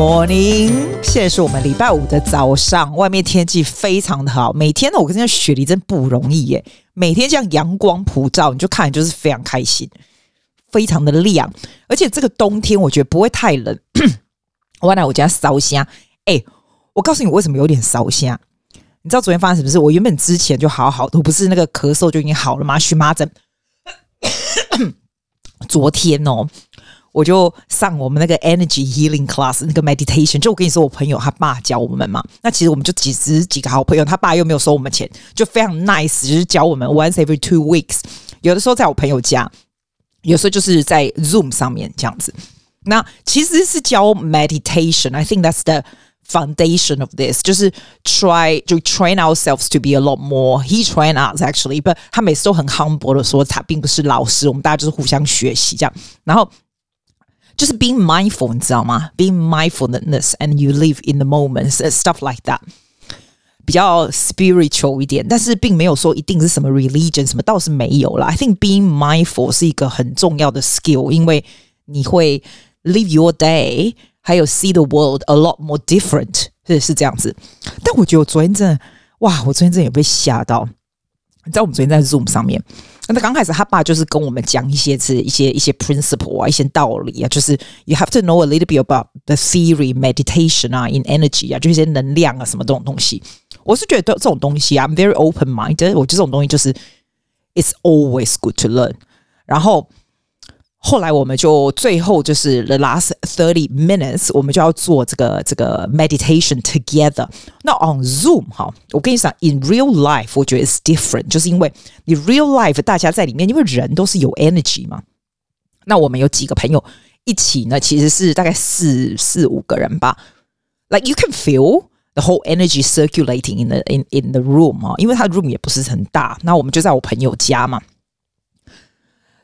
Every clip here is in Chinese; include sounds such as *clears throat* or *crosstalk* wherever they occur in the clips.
morning，现在是我们礼拜五的早上，外面天气非常的好。每天呢，我跟你讲，雪梨真不容易耶。每天这样阳光普照，你就看就是非常开心，非常的亮。而且这个冬天我觉得不会太冷。*clears throat* 我来我家烧香，哎，我告诉你我为什么有点烧香。你知道昨天发生什么事？我原本之前就好好的，我不是那个咳嗽就已经好了吗？荨麻疹。*coughs* 昨天哦。我就上我们那个 energy healing class 那个 meditation，就我跟你说，我朋友他爸教我们嘛。那其实我们就几十几个好朋友，他爸又没有收我们钱，就非常 nice，就是教我们 once every two weeks。有的时候在我朋友家，有时候就是在 Zoom 上面这样子。那其实是教 meditation，I think that's the foundation of this，就是 try to train ourselves to be a lot more。He train us actually，but 他每次都很 humble 的说，他并不是老师，我们大家就是互相学习这样。然后。就是 being mindful，你知道吗？Being mindfulness，and you live in the moments，stuff like that，比较 spiritual 一点，但是并没有说一定是什么 religion，什么倒是没有啦。I think being mindful 是一个很重要的 skill，因为你会 live your day，还有 see the world a lot more different，是是这样子。但我觉得我昨天真的，哇，我昨天真的有被吓到。你知道我们昨天在 Zoom 上面。 那刚开始，他爸就是跟我们讲一些是一些一些 principle 啊，一些道理啊，就是 you have to know a little bit about the theory meditation 啊，in energy 啊，就一些能量啊，什么这种东西。我是觉得这种东西啊，I'm very open minded。我觉得这种东西就是 it's always good to learn。然后。后来我们就最后就是 the last thirty minutes，我们就要做这个这个 meditation together。那 on Zoom 哈，我跟你讲，in real life 我觉得 is different，就是因为你 real life 大家在里面，因为人都是有 energy 嘛。那我们有几个朋友一起呢，其实是大概四四五个人吧。Like you can feel the whole energy circulating in the in in the room 啊，因为它 room 也不是很大。那我们就在我朋友家嘛。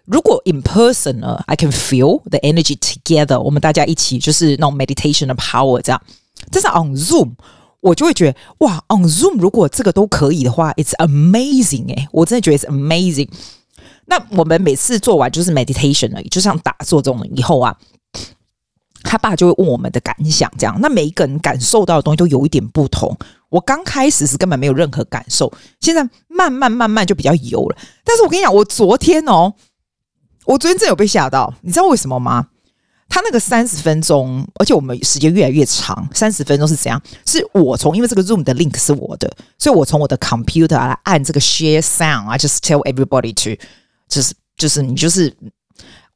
如果 in person 呢，I can feel the energy together。我们大家一起就是那种 meditation 的 power 这样。但是 on Zoom，我就会觉得哇，on Zoom 如果这个都可以的话，it's amazing 诶，我真的觉得 it's amazing。那我们每次做完就是 meditation 而已，就像打坐这种以后啊，他爸就会问我们的感想这样。那每一个人感受到的东西都有一点不同。我刚开始是根本没有任何感受，现在慢慢慢慢就比较油了。但是我跟你讲，我昨天哦。我昨天真有被吓到，你知道为什么吗？他那个三十分钟，而且我们时间越来越长，三十分钟是怎样？是我从因为这个 Zoom 的 link 是我的，所以我从我的 computer 来按这个 share sound，I just tell everybody to，就是就是你就是。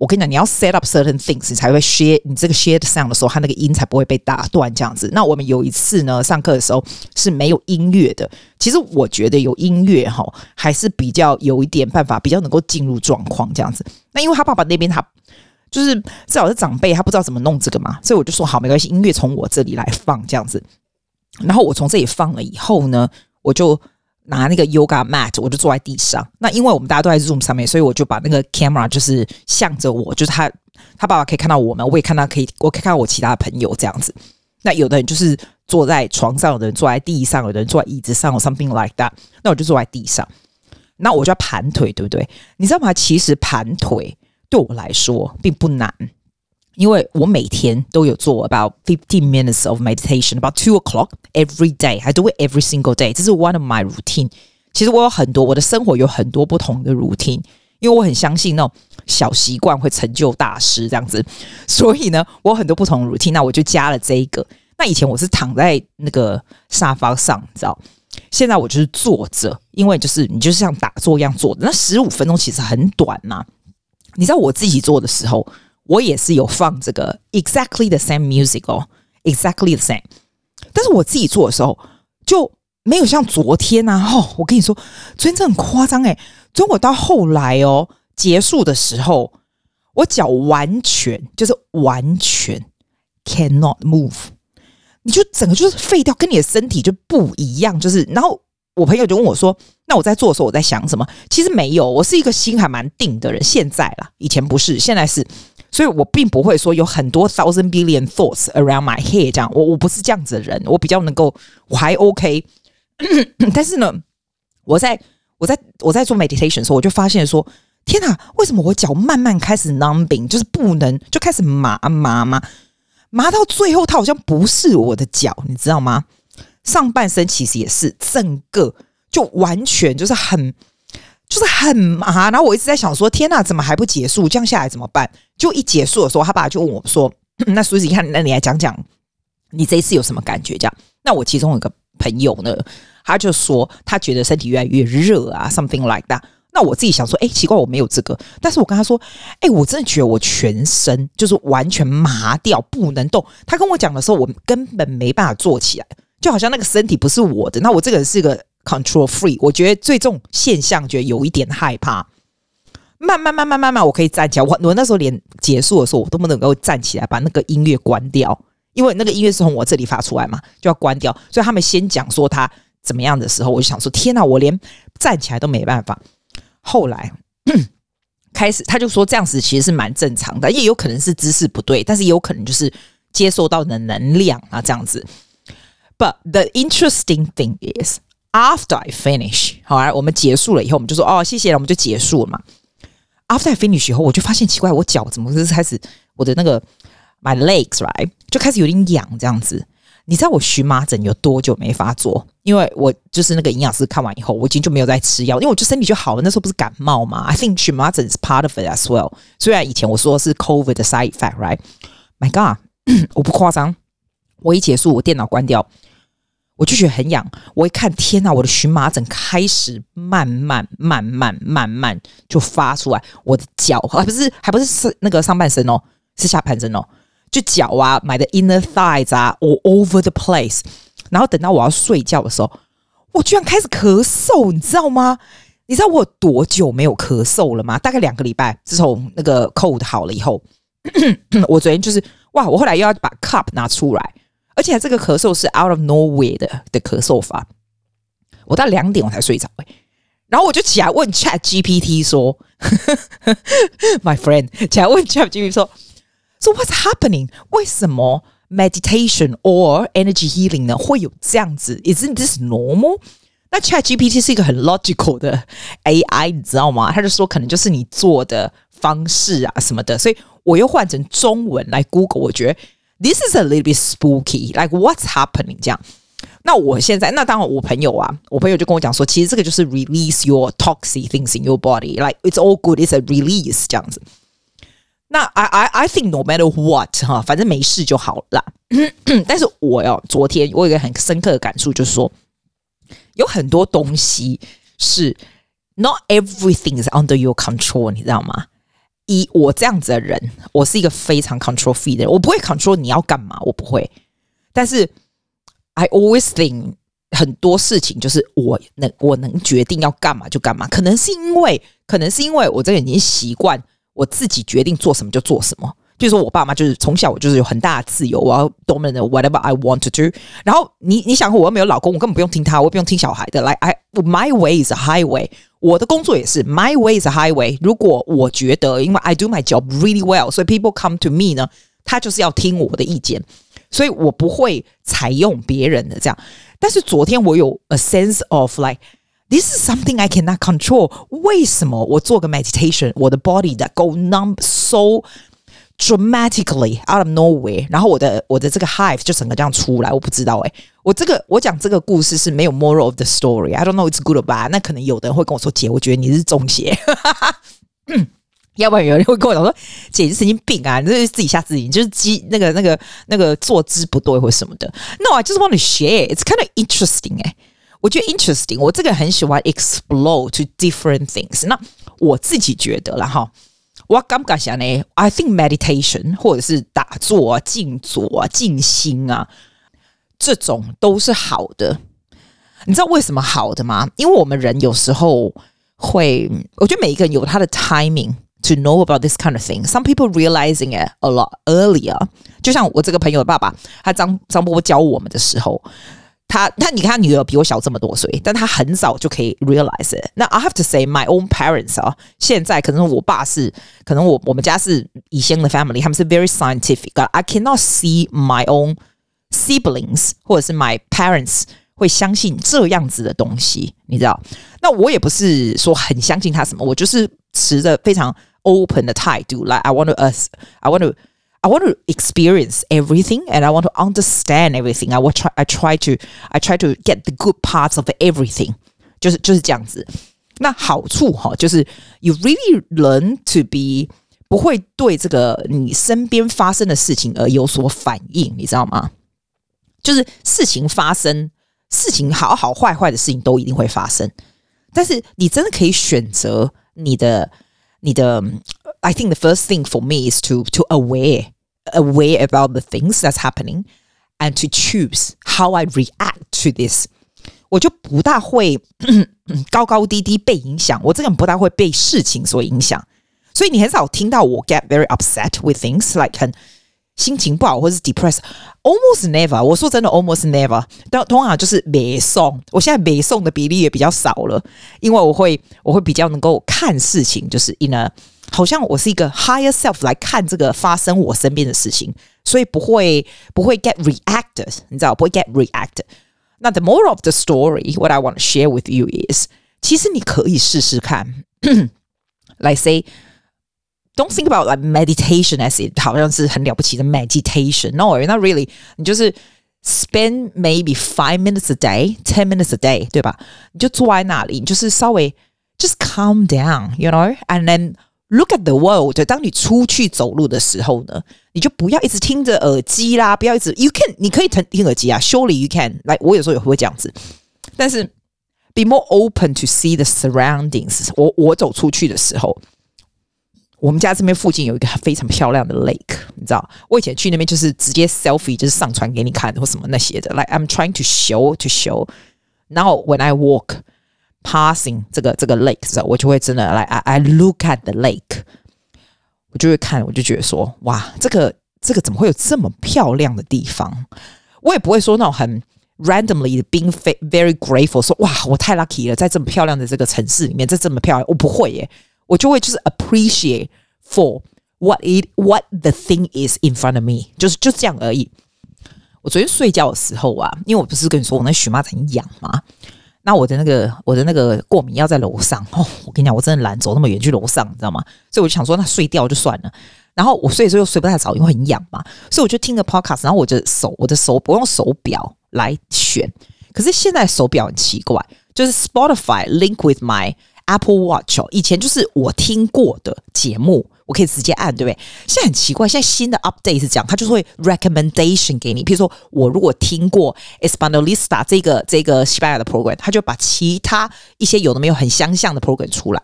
我跟你讲，你要 set up certain things，你才会 share 你这个 share sound 的时候，它那个音才不会被打断这样子。那我们有一次呢，上课的时候是没有音乐的。其实我觉得有音乐哈，还是比较有一点办法，比较能够进入状况这样子。那因为他爸爸那边他就是至少是长辈，他不知道怎么弄这个嘛，所以我就说好，没关系，音乐从我这里来放这样子。然后我从这里放了以后呢，我就。拿那个 yoga mat，我就坐在地上。那因为我们大家都在 Zoom 上面，所以我就把那个 camera 就是向着我，就是他他爸爸可以看到我们，我也看到可以，我可以看到我其他的朋友这样子。那有的人就是坐在床上，有的人坐在地上，有的人坐在椅子上，something like that。那我就坐在地上，那我就要盘腿，对不对？你知道吗？其实盘腿对我来说并不难。因为我每天都有做 about fifteen minutes of meditation about two o'clock every day. I do it every single day. 这是 one of my routine. 其实我有很多我的生活有很多不同的 routine，因为我很相信那种小习惯会成就大事这样子。所以呢，我有很多不同的 routine，那我就加了这一个。那以前我是躺在那个沙发上，你知道？现在我就是坐着，因为就是你就是像打坐一样坐的。那十五分钟其实很短呐。你知道我自己做的时候。我也是有放这个 exactly the same music 哦，exactly the same。但是我自己做的时候就没有像昨天、啊，哦，我跟你说，昨天真的很夸张诶。昨天我到后来哦，结束的时候，我脚完全就是完全 cannot move，你就整个就是废掉，跟你的身体就不一样，就是然后。我朋友就问我说：“那我在做的时候，我在想什么？其实没有，我是一个心还蛮定的人。现在啦，以前不是，现在是，所以我并不会说有很多 thousand billion thoughts around my head 这样。我我不是这样子的人，我比较能够，我还 OK。*clears throat* 但是呢，我在我在我在做 meditation 的时候，我就发现说：天哪，为什么我脚慢慢开始 numbing，就是不能就开始麻麻麻。”麻到最后，它好像不是我的脚，你知道吗？上半身其实也是整个就完全就是很就是很麻。然后我一直在想说，天哪，怎么还不结束？这样下来怎么办？就一结束的时候，他爸就问我说：“ *clears throat* 那苏子你看，那你来讲讲，你这一次有什么感觉？”这样，那我其中有个朋友呢，他就说他觉得身体越来越热啊，something like that。那我自己想说，哎，奇怪，我没有这个。但是我跟他说，哎，我真的觉得我全身就是完全麻掉，不能动。他跟我讲的时候，我根本没办法坐起来，就好像那个身体不是我的。那我这个人是个 control free，我觉得最重现象，觉得有一点害怕。慢慢慢慢慢慢，我可以站起来。我我那时候连结束的时候，我都不能够站起来，把那个音乐关掉，因为那个音乐是从我这里发出来嘛，就要关掉。所以他们先讲说他怎么样的时候，我就想说，天哪，我连站起来都没办法。后来开始，他就说这样子其实是蛮正常的，也有可能是姿势不对，但是也有可能就是接受到的能量啊这样子。But the interesting thing is, after I finish，好啊，我们结束了以后，我们就说哦，谢谢了，我们就结束了嘛。After I finish 以后，我就发现奇怪，我脚怎么是开始我的那个 my legs right 就开始有点痒这样子。你知道我荨麻疹有多久没发作？因为我就是那个营养师看完以后，我已经就没有再吃药，因为我就身体就好了。那时候不是感冒嘛？I think 荨麻疹是 part of it as well。虽然以前我说是 COVID 的 side effect，right？My God，*coughs* 我不夸张，我一结束，我电脑关掉，我就觉得很痒。我一看，天呐，我的荨麻疹开始慢慢、慢慢、慢慢就发出来。我的脚还不是还不是是那个上半身哦，是下半身哦。就脚啊，买的 inner thighs 啊，all over the place。然后等到我要睡觉的时候，我居然开始咳嗽，你知道吗？你知道我有多久没有咳嗽了吗？大概两个礼拜。自从那个 cold 好了以后，我昨天就是哇，我后来又要把 cup 拿出来，而且这个咳嗽是 out of nowhere 的的咳嗽法。我到两点我才睡着，欸，然后我就起来问 Chat GPT 说，My friend，起来问 Chat GPT 说。So what's happening？为什么 meditation or energy healing 呢会有这样子？Isn't this normal？那 ChatGPT 是一个很 logical 的 AI，你知道吗？他就说可能就是你做的方式啊什么的，所以我又换成中文来 Google，我觉得 this is a little bit spooky，like what's happening？这样。那我现在，那当然我朋友啊，我朋友就跟我讲说，其实这个就是 release your toxic things in your body，like it's all good，it's a release 这样子。那 I I I think no matter what 哈，反正没事就好了。但是我要昨天我有一个很深刻的感触，就是说有很多东西是 *clears throat* not everything is under your control，你知道吗？ 以我这样子的人，我是一个非常 control free 的人，我不会 control 你要干嘛，我不会。但是 I always think 很多事情就是我能我能决定要干嘛就干嘛，可能是因为可能是因为我这个已经习惯。我自己决定做什么就做什么，比如说我爸妈就是从小我就是有很大的自由，我要 dominate whatever I want to do。然后你你想我又没有老公，我根本不用听他，我不用听小孩的。来，I my way is a highway。我的工作也是 my way is a highway。如果我觉得，因为 I do my job really well，所以 people come to me 呢，他就是要听我的意见，所以我不会采用别人的这样。但是昨天我有 a sense of like。This is something I cannot control。为什么我做个 meditation，我的 body that go numb so dramatically out of nowhere，然后我的我的这个 hive 就整个这样出来，我不知道哎。我这个我讲这个故事是没有 moral of the story。I don't know it's good or bad。那可能有的人会跟我说，姐，我觉得你是中邪。要不然有人会跟我讲说，姐是神经病啊，你这是自己吓自己，就是机那个那个那个坐姿不对或什么的。No，I just want to share。It's kind of interesting 哎。我觉得 interesting，我这个很喜欢 explore to different things。那我自己觉得啦哈，我敢不敢想呢？I think meditation 或者是打坐啊、静坐啊、静心啊，这种都是好的。你知道为什么好的吗？因为我们人有时候会，我觉得每一个人有他的 timing to know about this kind of thing。Some people realizing it a lot earlier。就像我这个朋友的爸爸，他张张伯伯教我们的时候。他他你看，他女儿比我小这么多岁，但他很早就可以 realize it。那 I have to say my own parents 啊，现在可能我爸是，可能我我们家是以前的 family，他们是 very scientific。I cannot see my own siblings 或者是 my parents 会相信这样子的东西，你知道？那我也不是说很相信他什么，我就是持着非常 open 的态度来，I want to us，I want to。I want to experience everything and I want to understand everything. I will try, I try to, I try to get the good parts of everything. 就是就是这样子。那好处哈，就是 you really learn to be 不会对这个你身边发生的事情而有所反应，你知道吗？就是事情发生，事情好好坏坏的事情都一定会发生，但是你真的可以选择你的你的。 I think the first thing for me is to to aware aware about the things that's happening and to choose how I react to this。我就不大会高高低低被影响，我这个人不大会被事情所影响，所以你很少听到我 *clears throat* get very upset with things like 很心情不好或是 depressed，almost never。我说真的，almost never。但通常就是背诵，我现在背诵的比例也比较少了，因为我会我会比较能够看事情，就是 in a 好像我是一个 higher self 来看这个发生我身边的事情，所以不会不会 get reacted，你知道不会 get reacted。那 the moral of the story, what I want to share with you is，其实你可以试试看。来 say, *clears throat* don't think about like meditation as it 好像是很了不起的 meditation. No, not really. 你就是 spend maybe five minutes a day, ten minutes a day，对吧？你就坐在那里，你就是稍微 just calm down, you know, and then Look at the world。当你出去走路的时候呢，你就不要一直听着耳机啦，不要一直。You can，你可以听听耳机啊。Surely you can。来，我有时候也会这样子。但是，be more open to see the surroundings。我我走出去的时候，我们家这边附近有一个非常漂亮的 lake，你知道？我以前去那边就是直接 selfie，就是上传给你看或什么那些的。Like I'm trying to show to show。Now when I walk。Passing 这个这个 lake 时候，我就会真的来，I I look at the lake，我就会看，我就觉得说，哇，这个这个怎么会有这么漂亮的地方？我也不会说那种很 randomly being very grateful，说哇，我太 lucky 了，在这么漂亮的这个城市里面，在这么漂亮，我不会耶，我就会就是 appreciate for what it what the thing is in front of me，就是就这样而已。我昨天睡觉的时候啊，因为我不是跟你说我那荨麻疹痒吗？那我的那个我的那个过敏药在楼上哦，我跟你讲，我真的懒走那么远去楼上，你知道吗？所以我就想说，那睡掉就算了。然后我睡的时候又睡不太着，因为很痒嘛，所以我就听着 podcast。然后我的手，我的手我用手表来选。可是现在手表很奇怪，就是 Spotify link with my Apple Watch 哦。以前就是我听过的节目。我可以直接按，对不对？现在很奇怪，现在新的 update 是这样，它就是会 recommendation 给你。比如说，我如果听过 Españolista 这个这个西班牙的 program，它就把其他一些有的没有很相像的 program 出来。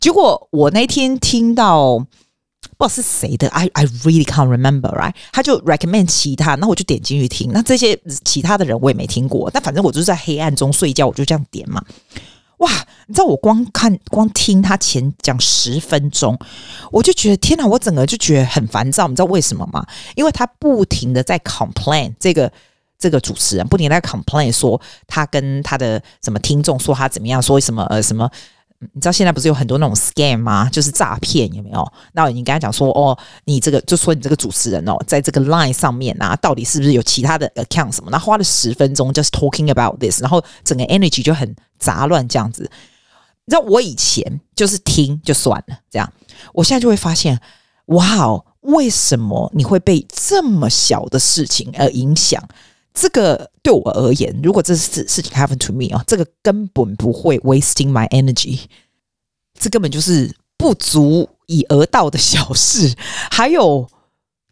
结果我那天听到不知道是谁的，I I really can't remember，right？他就 recommend 其他，那我就点进去听。那这些其他的人我也没听过，但反正我就是在黑暗中睡觉，我就这样点嘛。哇！你知道我光看光听他前讲十分钟，我就觉得天哪！我整个就觉得很烦躁。你知道为什么吗？因为他不停的在 complain，这个这个主持人不停在 complain 说他跟他的什么听众说他怎么样，说什么呃什么。你知道现在不是有很多那种 scam 吗？就是诈骗，有没有？那你跟他讲说，哦，你这个就说你这个主持人哦，在这个 line 上面啊，到底是不是有其他的 account 什么？那花了十分钟 just talking about this，然后整个 energy 就很杂乱这样子。你知道我以前就是听就算了，这样，我现在就会发现，哇哦，为什么你会被这么小的事情而影响？这个对我而言，如果这事事情 happen to me 啊，这个根本不会 wasting my energy，这根本就是不足以而道的小事。还有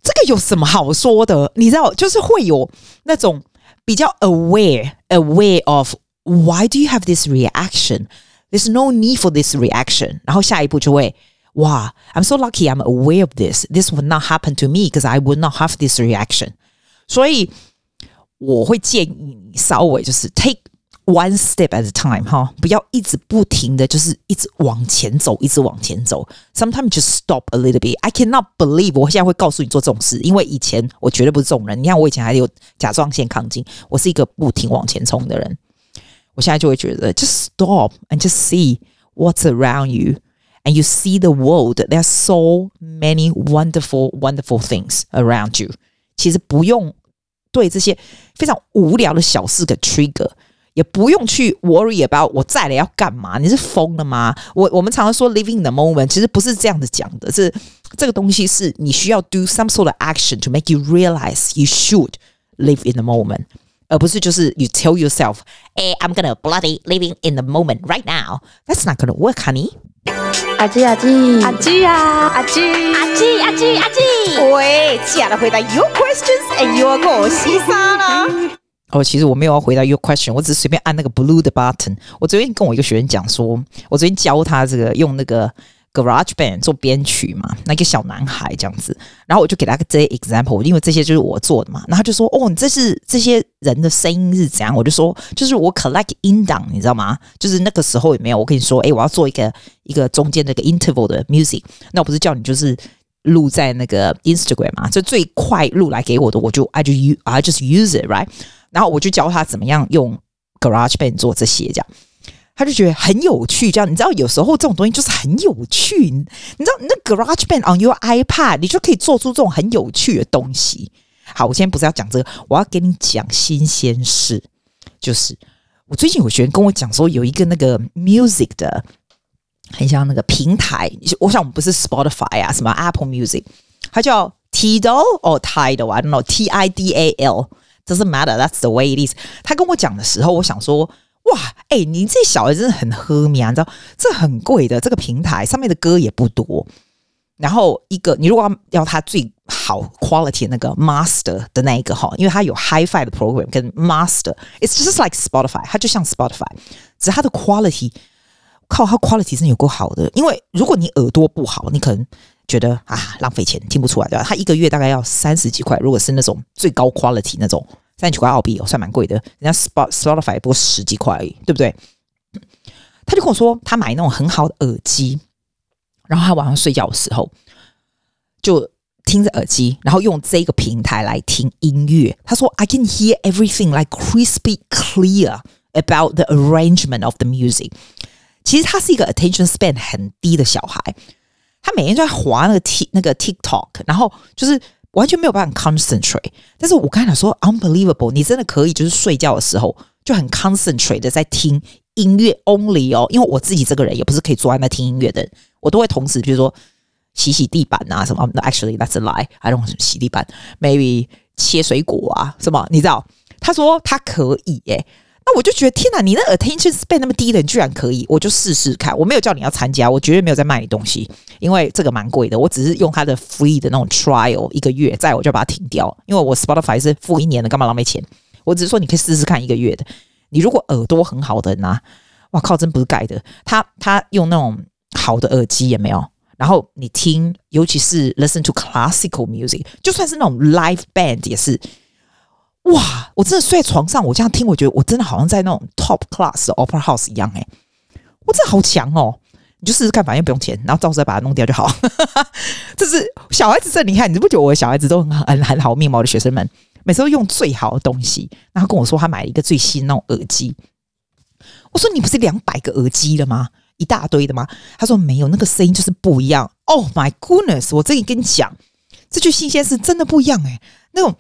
这个有什么好说的？你知道，就是会有那种比较 aware aware of why do you have this reaction? There's no need for this reaction。然后下一步就会哇，I'm so lucky I'm aware of this. This would not happen to me because I would not have this reaction。所以。我会建议你稍微就是 take one step at a time 哈，不要一直不停的就是一直往前走，一直往前走。Sometimes just stop a little bit. I cannot believe 我现在会告诉你做这种事，因为以前我绝对不是这种人。你看我以前还有甲状腺亢进，我是一个不停往前冲的人。 我现在就会觉得 just stop and just see what's around you and you see the world. There are so many wonderful, wonderful things around you. 其实不用。对这些非常无聊的小事的 trigger， 也不用去 worry about 我再来要干嘛？你是疯了吗？我我们常常说 living in the moment，其实不是这样子讲的，是这个东西是你需要 do some sort of action to make you realize you should live in the moment，而不是就是 you tell yourself， 哎，I'm gonna bloody living in the moment right now。That's not gonna work, honey。阿基阿基阿基啊阿基阿基阿基阿基，喂，接下来回答 your questions and your 个西沙啦。哦，其实我没有要回答 *laughs* your question，我只是随便按那个 blue 的 button。我昨天跟我一个学员讲说，我昨天教他这个用那个 Garage Band 做编曲嘛，那个小男孩这样子，然后我就给他个这些 example，因为这些就是我做的嘛。然后他就说，哦，你这是这些人的声音是怎样？我就说，就是我 collect 音档，你知道吗？就是那个时候也没有，我跟你说，诶，我要做一个一个中间那个 interval 的 music，那我不是叫你就是录在那个 Instagram 嘛？就最快录来给我的，我就 I just use I just use it right。然后我就教他怎么样用 Garage Band 做这些，这样他就觉得很有趣。这样你知道，有时候这种东西就是很有趣。你知道，那 Garage Band on your iPad，你就可以做出这种很有趣的东西。好，我今天不是要讲这个，我要给你讲新鲜事。就是我最近有学员跟我讲说，有一个那个 music 的，很像那个平台。我想我们不是 Spotify 啊，什么 Apple Music，它叫 Tidal 哦 Tidal，I don't know，T I D A L。Doesn't matter, that's the way it is。他跟我讲的时候，我想说，哇，哎、你这小孩真的很喝命啊！你知道，这很贵的，这个平台上面的歌也不多。然后一个，你如果要要它最好 quality 那个 master 的那一个哈，因为它有 hi-fi 的 program 跟 master，it's just like Spotify，它就像 Spotify，只是它的 quality，靠，它 quality 真的有够好的。因为如果你耳朵不好，你可能。觉得啊，浪费钱，听不出来对吧？他一个月大概要三十几块，如果是那种最高 quality 那种，三十几块澳币哦，算蛮贵的。人家 Spot Spotify 不过十几块而已，对不对？他就跟我说，他买那种很好的耳机，然后他晚上睡觉的时候就听着耳机，然后用这个平台来听音乐。他说：“I can hear everything like crispy clear about the arrangement of the music。”其实他是一个 attention span 很低的小孩。他每天就在滑那个 T 那个 TikTok，然后就是完全没有办法 concentrate。但是我刚才说 unbelievable，你真的可以就是睡觉的时候就很 concentrate 的在听音乐 only 哦。因为我自己这个人也不是可以坐在那听音乐的人，我都会同时比如说洗洗地板啊什么。Actually that's a lie，I don't 洗地板，maybe 切水果啊什么。你知道？他说他可以耶、那我就觉得天哪，你那 attention span 那么低的，你居然可以，我就试试看。我没有叫你要参加，我绝对没有在卖你东西，因为这个蛮贵的。我只是用它的 free 的那种 trial 一个月，再我就把它停掉，因为我 Spotify 是付一年的，干嘛浪费钱？我只是说你可以试试看一个月的。你如果耳朵很好的人啊，哇靠，真不是盖的。他他用那种好的耳机也没有，然后你听，尤其是 listen to classical music，就算是那种 live band 也是。哇！我真的睡在床上，我这样听，我觉得我真的好像在那种 top class 的 opera house 一样哎、我真的好强哦！你就试试看，反正不用钱，然后到时候再把它弄掉就好。*laughs* 这是小孩子真厉害，你不觉得我的小孩子都很很很好命吗？我的学生们每次都用最好的东西，然后跟我说他买了一个最新那种耳机。我说你不是两百个耳机了吗？一大堆的吗？他说没有，那个声音就是不一样。Oh my goodness！我这里跟你讲，这句新鲜事真的不一样哎、那种。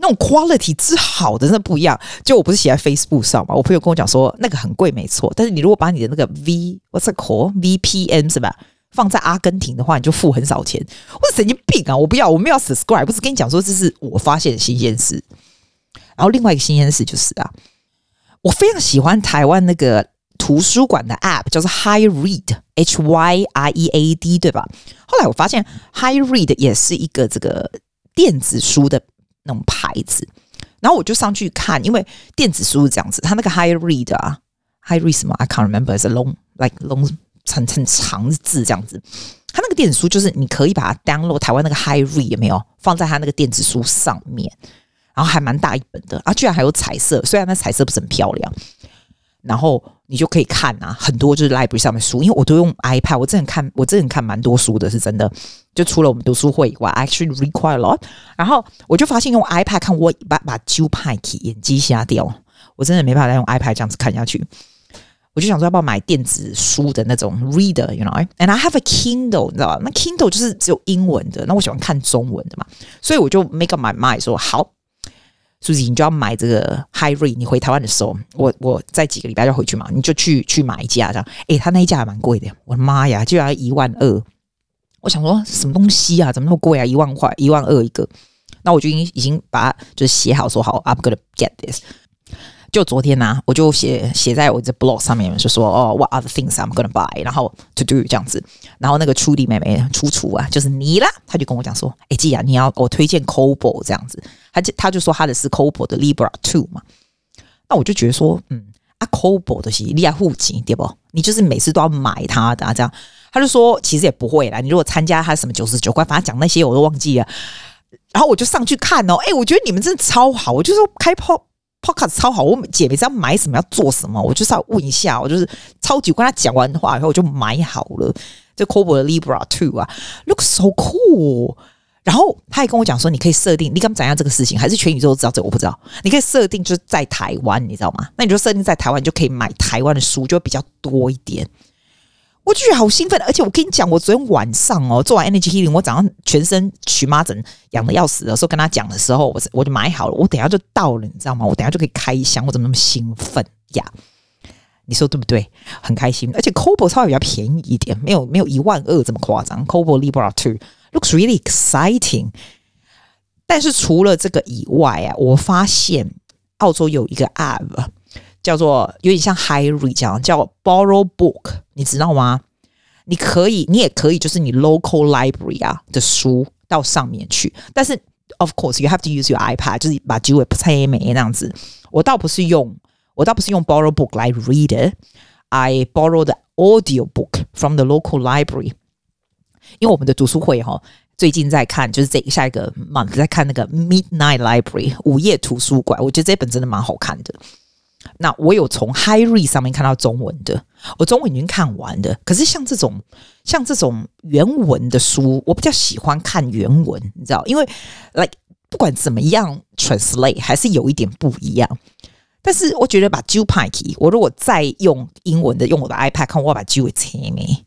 那种 quality 之好的真的不一样，就我不是写在 Facebook 上嘛？我朋友跟我讲说那个很贵，没错。但是你如果把你的那个 V，what's it called？VPN 是吧？放在阿根廷的话，你就付很少钱。我神经病啊！我不要，我没有 subscribe，不是跟你讲说这是我发现的新鲜事。然后另外一个新鲜事就是啊，我非常喜欢台湾那个图书馆的 app，叫做 High Read，H Y R E A D，对吧？后来我发现 High Read 也是一个这个电子书的。那种牌子，然后我就上去看，因为电子书是这样子，它那个 high Read 啊，high Read 什么？I can't remember. is a long, like long，很很长的字这样子。它那个电子书就是你可以把它 download 台湾那个 high Read 有没有放在它那个电子书上面，然后还蛮大一本的啊，居然还有彩色，虽然那彩色不是很漂亮。然后你就可以看啊，很多就是 library 上面书，因为我都用 iPad，我真的看，我真的看蛮多书的，是真的。就除了我们读书会以外，I actually read quite a lot。然后我就发现用 iPad 看，我把把旧派体眼睛瞎掉，我真的没办法再用 iPad 这样子看下去。我就想说，要不要买电子书的那种 reader，you know？And I have a Kindle，你知道吧？那 Kindle 就是只有英文的，那我喜欢看中文的嘛，所以我就 make up my mind 说好。Suzy，你就要买这个 High Re。你回台湾的时候，我我在几个礼拜就回去嘛，你就去去买一架这样。诶，他那一架还蛮贵的，我的妈呀，居然一万二！我想说什么东西啊，怎么那么贵啊？一万块，一万二一个。那我就已经已经把就是写好说好，I'm gonna get this。就昨天呢、啊，我就写写在我这 blog 上面，就说哦，What other things I'm gonna buy？然后 to do 这样子。然后那个初弟妹妹初初啊，就是你啦，他就跟我讲说，哎，季啊，你要我推荐 Cobo 这样子。他就他就说他的是 Cobo 的 Libra Two 嘛。那我就觉得说，嗯，啊 Cobo 的是利亚户籍对不？你就是每次都要买它的、啊、这样。他就说其实也不会啦，你如果参加他什么九十九块，反正讲那些我都忘记了。然后我就上去看哦，哎，我觉得你们真的超好，我就说开炮。Podcast 超好，我姐每次要买什么要做什么，我就是要问一下，我就是超级跟她讲完话以后我就买好了。这 Kobo 的 Libra Two 啊，looks so cool。然后他还跟我讲说，你可以设定，你敢怎样这个事情，还是全宇宙都知道这个，我不知道。你可以设定就是在台湾，你知道吗？那你就设定在台湾，你就可以买台湾的书，就会比较多一点。我就觉得好兴奋，而且我跟你讲，我昨天晚上哦做完 Energy Healing，我早上全身荨麻疹痒的要死的时候，跟他讲的时候，我我就买好了，我等下就到了，你知道吗？我等下就可以开箱，我怎么那么兴奋呀？你说对不对？很开心，而且 Kobo 稍微比较便宜一点，没有没有一万二这么夸张。Kobo Libra Two looks really exciting。但是除了这个以外啊，我发现澳洲有一个 App。叫做有点像 High Read 这样，叫 Borrow Book，你知道吗？你可以，你也可以，就是你 local library 啊的书到上面去。但是，of course you have to use your iPad，就是把机会拍美那样子。我倒不是用，我倒不是用 Borrow Book 来 read，I borrow the audio book from the local library。因为我们的读书会哈，最近在看，就是这下一个 month 在看那个 Midnight Library 午夜图书馆，我觉得这本真的蛮好看的。那我有从 High Read 上面看到中文的，我中文已经看完的。可是像这种像这种原文的书，我比较喜欢看原文，你知道，因为 like 不管怎么样 translate 还是有一点不一样。但是我觉得把 Jew Pike，我如果再用英文的用我的 iPad 看，我要把 Jew 给切没。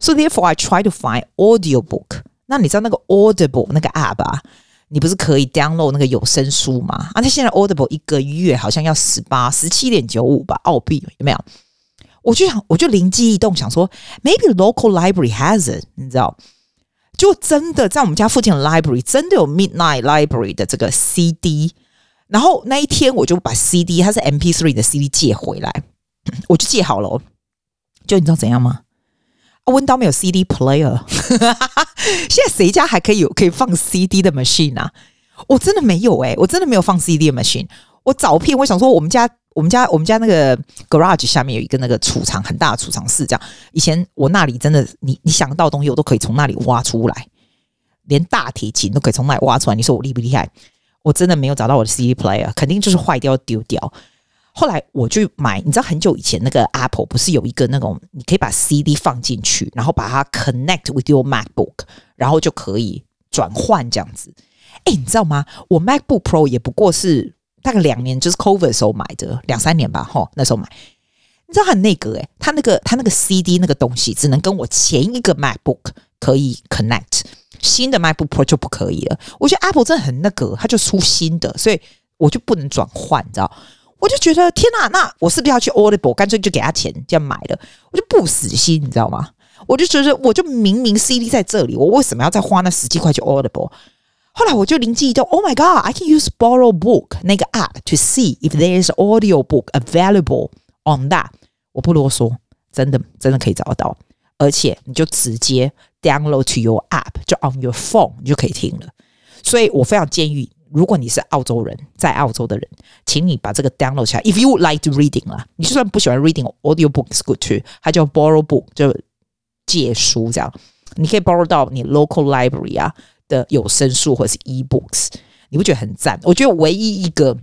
So therefore I try to find audio book。那你知道那个 Audible 那个 app 啊？你不是可以 download 那个有声书吗？啊，他现在 Audible 一个月好像要十八十七点九五吧，澳币有没有？我就想，我就灵机一动，想说 maybe local library has it，你知道？就真的在我们家附近的 library 真的有 Midnight Library 的这个 CD，然后那一天我就把 CD，它是 MP3 的 CD 借回来，我就借好了。就你知道怎样吗？温刀没有 CD player，*laughs* 现在谁家还可以有可以放 CD 的 machine 啊？我真的没有哎、我真的没有放 CD 的 machine。我找遍，我想说我们家我们家我们家那个 garage 下面有一个那个储藏很大的储藏室，这样以前我那里真的，你你想到东西我都可以从那里挖出来，连大提琴都可以从那里挖出来。你说我厉不厉害？我真的没有找到我的 CD player，肯定就是坏掉丢掉。后来我就买，你知道很久以前那个 Apple 不是有一个那种，你可以把 CD 放进去，然后把它 connect with your MacBook，然后就可以转换这样子。哎，你知道吗？我 MacBook Pro 也不过是大概两年，就是 COVID 的时候买的，两三年吧，哈，那时候买。你知道很那个诶，它那个它那个 CD 那个东西只能跟我前一个 MacBook 可以 connect，新的 MacBook Pro 就不可以了。我觉得 Apple 真的很那个，它就出新的，所以我就不能转换，你知道。我就觉得天哪，那我是不是要去 Audible？干脆就给他钱，这样买了，我就不死心，你知道吗？我就觉得，我就明明 CD 在这里，我为什么要再花那十几块去 Audible？后来我就灵机一动，Oh my God，I can use Borrow Book 那个 app to see if there is audio book available on that。我不啰嗦，真的真的可以找得到，而且你就直接 download to your app，就 on your phone，你就可以听了。所以我非常建议。如果你是澳洲人，在澳洲的人，请你把这个 download 下来。If you like reading 啦，你就算不喜欢 reading，audio book is good too。它叫 borrow book，就借书这样。你可以 borrow 到你 local library 啊的有声书或是 e-books，你不觉得很赞？我觉得唯一一个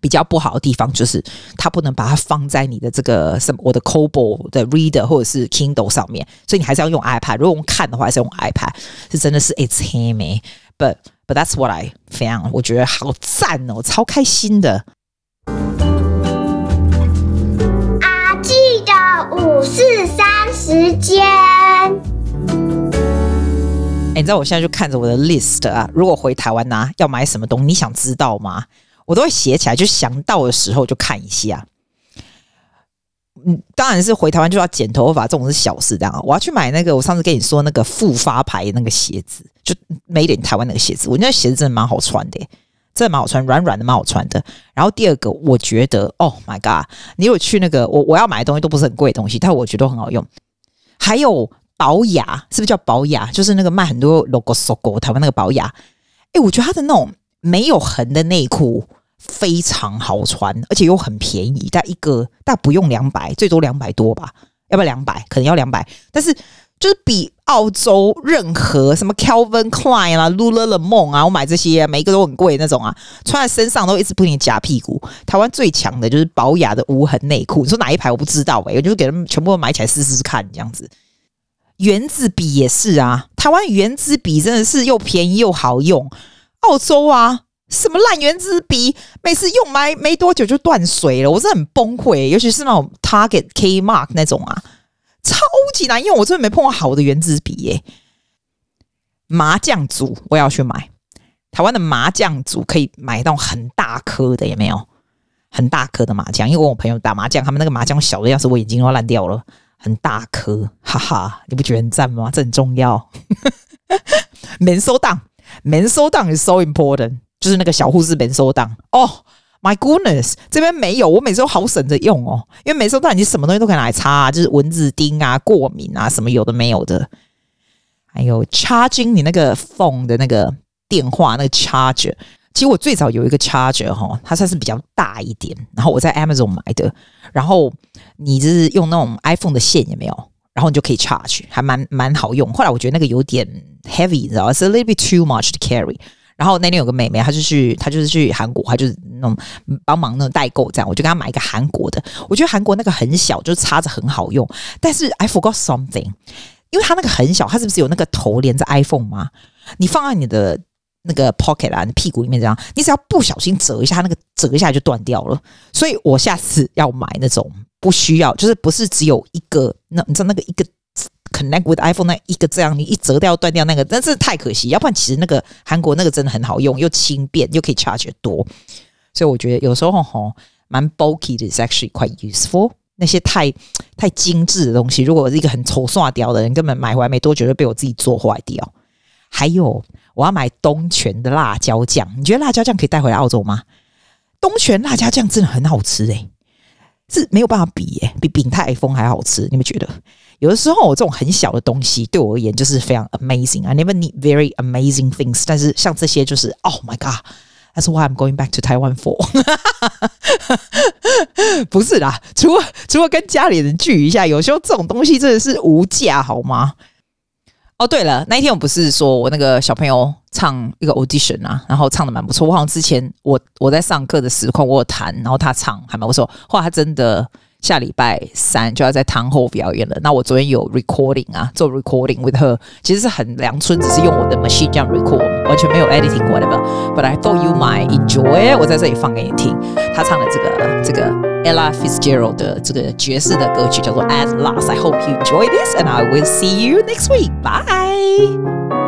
比较不好的地方就是它不能把它放在你的这个什么我的 Kobo 的 reader 或者是 Kindle 上面，所以你还是要用 iPad。如果我们看的话，还是要用 iPad。是真的是 It's hammy，but But that's what I found。我觉得好赞哦，超开心的。阿记的五四三时间。哎，你知道我现在就看着我的 list 啊，如果回台湾呢、啊，要买什么东西？你想知道吗？我都会写起来，就想到的时候就看一下。嗯，当然是回台湾就要剪头发，这种是小事。这样，我要去买那个我上次跟你说那个复发牌那个鞋子，就 made in 台湾那个鞋子，我觉得鞋子真的蛮好穿的，真的蛮好穿，软软的，蛮好穿的。然后第二个，我觉得，Oh my god，你有去那个我我要买的东西都不是很贵的东西，但我觉得很好用。还有宝雅，是不是叫宝雅？就是那个卖很多 logo logo 台湾那个宝雅。哎，我觉得它的那种没有痕的内裤。非常好穿，而且又很便宜，但一个但不用两百，最多两百多吧，要不要两百？可能要两百，但是就是比澳洲任何什么 Calvin Klein 啊、Lululemon 啊，我买这些每一个都很贵那种啊，穿在身上都一直不停夹屁股。台湾最强的就是宝雅的无痕内裤，你说哪一排我不知道哎、我就给他们全部都买起来试试看这样子。原子笔也是啊，台湾原子笔真的是又便宜又好用，澳洲啊。什么烂原子笔，每次用没没多久就断水了，我真的很崩溃。尤其是那种 Target Kmark 那种啊，超级难因为，我真的没碰过好的原子笔耶。麻将组我也要去买，台湾的麻将组可以买到很大颗的，有没有？很大颗的麻将，因为我朋友打麻将，他们那个麻将小的要是我眼睛都要烂掉了，很大颗，哈哈，你不觉得很赞吗？这很重要。*laughs* 免收档，免收档 is so important。就是那个小护士没收档哦 My goodness，这边没有，我每次都好省着用哦，因为没收档你什么东西都可以拿来擦啊，就是蚊子叮啊、过敏啊什么有的没有的，还有 charging 你那个 phone 的那个电话那个 charger，其实我最早有一个 charger 哈，它算是比较大一点，然后我在 Amazon 买的，然后你就是用那种 iPhone 的线也没有？然后你就可以 charge，还蛮蛮好用。后来我觉得那个有点 heavy，你知道？It's a little bit too much to carry。然后那天有个妹妹，她就去，她就是去韩国，她就是那种帮忙那种代购这样，我就给她买一个韩国的。我觉得韩国那个很小，就是插着很好用。但是 I forgot something，因为它那个很小，它是不是有那个头连着 iPhone 吗？你放在你的那个 pocket 啊，你屁股里面这样，你只要不小心折一下，它那个折一下就断掉了。所以我下次要买那种不需要，就是不是只有一个，那你知道那个一个。Connect with iPhone 那一个这样，你一折掉断掉那个，但是太可惜。要不然其实那个韩国那个真的很好用，又轻便，又可以 charge 多。所以我觉得有时候吼蛮 bulky 的，is actually quite useful。那些太太精致的东西，如果我是一个很丑刷掉的人，根本买回来没多久就被我自己做坏掉。还有，我要买东泉的辣椒酱，你觉得辣椒酱可以带回来澳洲吗？东泉辣椒酱真的很好吃诶、是没有办法比耶、比饼太丰还好吃，你们觉得？有的时候，我这种很小的东西对我而言就是非常 amazing。I never need very amazing things，但是像这些就是，Oh my God，that's why I'm going back to Taiwan for。*laughs* 不是啦，除了除了跟家里人聚一下，有时候这种东西真的是无价，好吗？哦，对了，那一天我不是说我那个小朋友唱一个 audition 啊，然后唱得蛮不错。我好像之前我我在上课的时候我有弹，然后他唱还蛮不错。后来他真的。下礼拜三就要在堂后表演了。那我昨天有 recording 啊，做 recording with her，其实是很阳春，只是用我的 machine 这样 record，完全没有 editing whatever。But I thought you might enjoy，我在这里放给你听。他唱的这个这个 Ella Fitzgerald 的这个爵士的歌曲叫做 At Last。I hope you enjoy this，and I will see you next week. Bye.